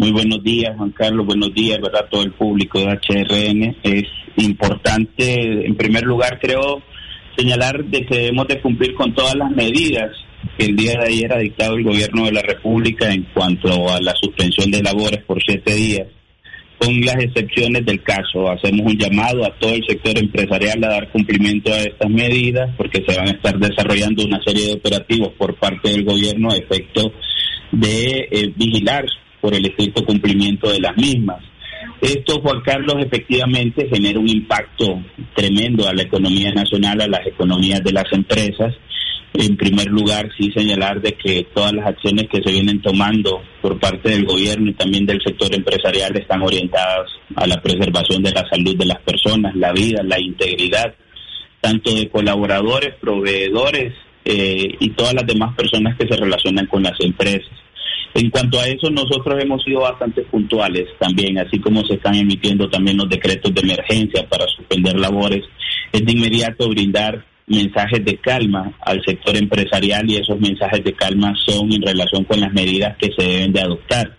Muy buenos días, Juan Carlos. Buenos días, ¿verdad? Todo el público de HRN. Es importante, en primer lugar, creo, señalar de que debemos de cumplir con todas las medidas que el día de ayer ha dictado el gobierno de la República en cuanto a la suspensión de labores por siete días, con las excepciones del caso. Hacemos un llamado a todo el sector empresarial a dar cumplimiento a estas medidas porque se van a estar desarrollando una serie de operativos por parte del gobierno a efecto de eh, vigilar por el estricto cumplimiento de las mismas. Esto, Juan Carlos, efectivamente genera un impacto tremendo a la economía nacional, a las economías de las empresas. En primer lugar, sí señalar de que todas las acciones que se vienen tomando por parte del gobierno y también del sector empresarial están orientadas a la preservación de la salud de las personas, la vida, la integridad, tanto de colaboradores, proveedores eh, y todas las demás personas que se relacionan con las empresas. En cuanto a eso, nosotros hemos sido bastante puntuales también, así como se están emitiendo también los decretos de emergencia para suspender labores, es de inmediato brindar mensajes de calma al sector empresarial y esos mensajes de calma son en relación con las medidas que se deben de adoptar.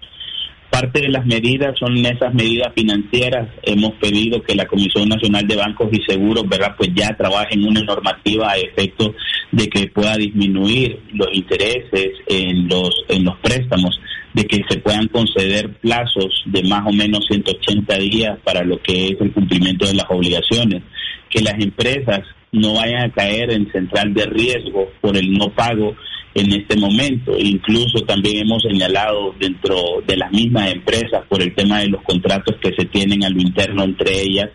Parte de las medidas son esas medidas financieras. Hemos pedido que la Comisión Nacional de Bancos y Seguros, ¿verdad? Pues ya trabaje en una normativa a efecto de que pueda disminuir los intereses en los en los préstamos, de que se puedan conceder plazos de más o menos 180 días para lo que es el cumplimiento de las obligaciones, que las empresas no vayan a caer en central de riesgo por el no pago en este momento. Incluso también hemos señalado dentro de las mismas empresas por el tema de los contratos que se tienen a lo interno entre ellas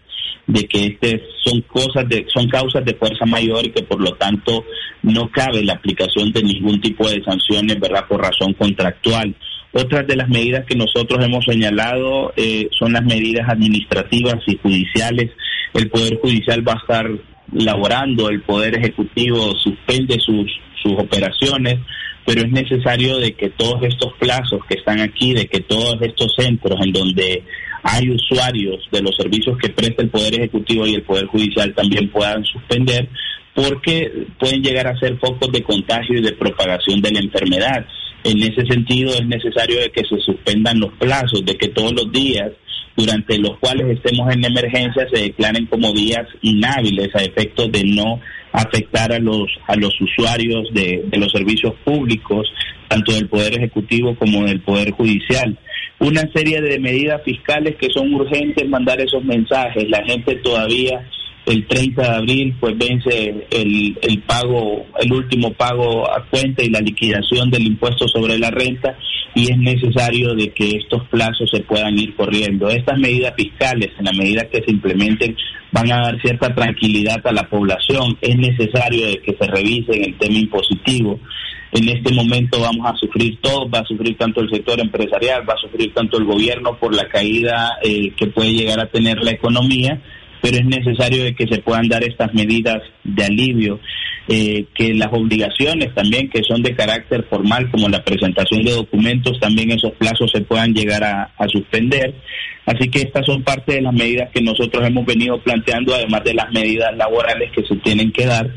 de que este son cosas de son causas de fuerza mayor y que por lo tanto no cabe la aplicación de ningún tipo de sanciones, ¿verdad? Por razón contractual. Otras de las medidas que nosotros hemos señalado eh, son las medidas administrativas y judiciales. El Poder Judicial va a estar laborando, el Poder Ejecutivo suspende sus, sus operaciones, pero es necesario de que todos estos plazos que están aquí, de que todos estos centros en donde hay usuarios de los servicios que presta el Poder Ejecutivo y el Poder Judicial también puedan suspender, porque pueden llegar a ser focos de contagio y de propagación de la enfermedad. En ese sentido es necesario de que se suspendan los plazos, de que todos los días durante los cuales estemos en emergencia se declaren como días inhábiles a efectos de no afectar a los a los usuarios de, de los servicios públicos tanto del poder ejecutivo como del poder judicial. Una serie de medidas fiscales que son urgentes mandar esos mensajes. La gente todavía el 30 de abril pues vence el, el pago el último pago a cuenta y la liquidación del impuesto sobre la renta y es necesario de que estos plazos se puedan ir corriendo. Estas medidas fiscales, en la medida que se implementen, van a dar cierta tranquilidad a la población. Es necesario de que se revisen el tema impositivo. En este momento vamos a sufrir todos, va a sufrir tanto el sector empresarial, va a sufrir tanto el gobierno por la caída eh, que puede llegar a tener la economía, pero es necesario de que se puedan dar estas medidas de alivio. Eh, que las obligaciones también que son de carácter formal, como la presentación de documentos, también esos plazos se puedan llegar a, suspender. Así que estas son parte de las medidas que nosotros hemos venido planteando, además de las medidas laborales que se tienen que dar.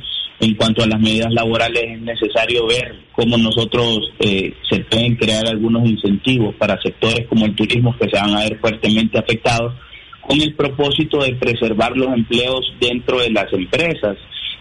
En cuanto a las medidas laborales, es necesario ver cómo nosotros eh, se pueden crear algunos incentivos para sectores como el turismo que se van a ver fuertemente afectados, con el propósito de preservar los empleos dentro de las empresas.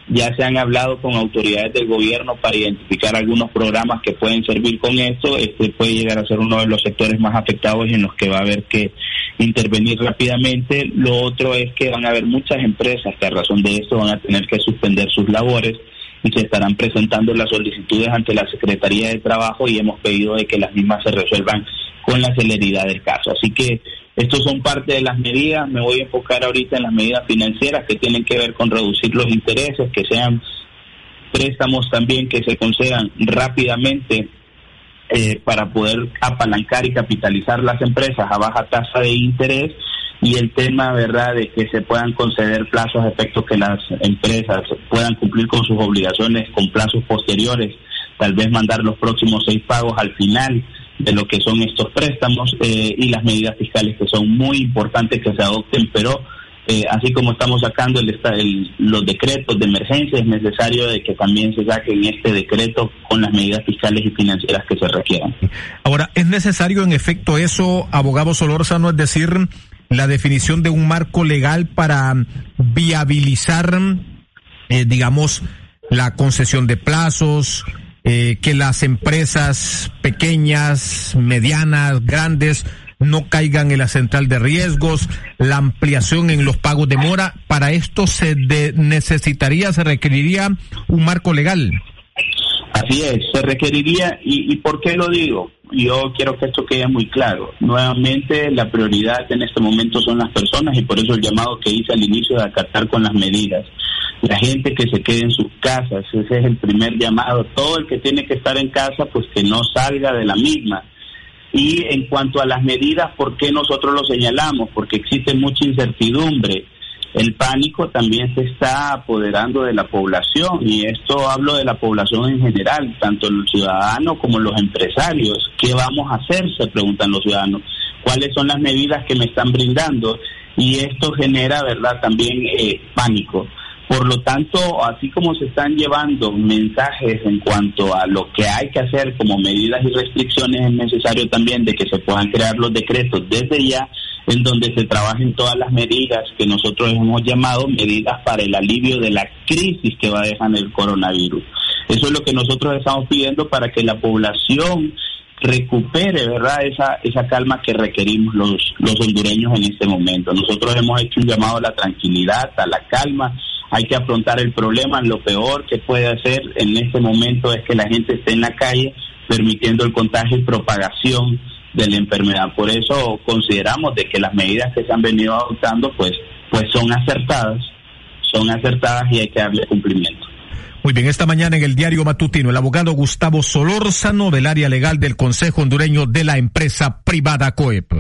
Ya se han hablado con autoridades del gobierno para identificar algunos programas que pueden servir con esto. Este puede llegar a ser uno de los sectores más afectados en los que va a haber que intervenir rápidamente. Lo otro es que van a haber muchas empresas que a razón de esto van a tener que suspender sus labores y se estarán presentando las solicitudes ante la Secretaría de Trabajo y hemos pedido de que las mismas se resuelvan con la celeridad del caso. Así que estos son parte de las medidas. Me voy a enfocar ahorita en las medidas financieras que tienen que ver con reducir los intereses, que sean préstamos también que se concedan rápidamente eh, para poder apalancar y capitalizar las empresas a baja tasa de interés y el tema, ¿verdad?, de que se puedan conceder plazos a efecto que las empresas puedan cumplir con sus obligaciones con plazos posteriores, tal vez mandar los próximos seis pagos al final de lo que son estos préstamos eh, y las medidas fiscales que son muy importantes que se adopten, pero eh, así como estamos sacando el, los decretos de emergencia, es necesario de que también se saquen este decreto con las medidas fiscales y financieras que se requieran. Ahora, ¿es necesario en efecto eso, abogado Solórzano, es decir, la definición de un marco legal para viabilizar, eh, digamos, la concesión de plazos, eh, que las empresas pequeñas, medianas, grandes, no caigan en la central de riesgos, la ampliación en los pagos de mora. Para esto se necesitaría, se requeriría un marco legal. Así es, se requeriría, y, ¿y por qué lo digo? Yo quiero que esto quede muy claro. Nuevamente, la prioridad en este momento son las personas y por eso el llamado que hice al inicio de acatar con las medidas. La gente que se quede en sus casas, ese es el primer llamado. Todo el que tiene que estar en casa, pues que no salga de la misma y en cuanto a las medidas, ¿por qué nosotros lo señalamos? Porque existe mucha incertidumbre. El pánico también se está apoderando de la población y esto hablo de la población en general, tanto los ciudadanos como los empresarios. ¿Qué vamos a hacer? Se preguntan los ciudadanos. ¿Cuáles son las medidas que me están brindando? Y esto genera, ¿verdad?, también eh, pánico. Por lo tanto, así como se están llevando mensajes en cuanto a lo que hay que hacer como medidas y restricciones, es necesario también de que se puedan crear los decretos desde ya en donde se trabajen todas las medidas que nosotros hemos llamado medidas para el alivio de la crisis que va a dejar el coronavirus. Eso es lo que nosotros estamos pidiendo para que la población recupere, ¿verdad? Esa, esa calma que requerimos los, los hondureños en este momento. Nosotros hemos hecho un llamado a la tranquilidad, a la calma hay que afrontar el problema. Lo peor que puede hacer en este momento es que la gente esté en la calle permitiendo el contagio y propagación de la enfermedad. Por eso consideramos de que las medidas que se han venido adoptando pues, pues son acertadas, son acertadas y hay que darle cumplimiento. Muy bien, esta mañana en el diario matutino, el abogado Gustavo Solórzano del área legal del Consejo Hondureño de la empresa privada COEP.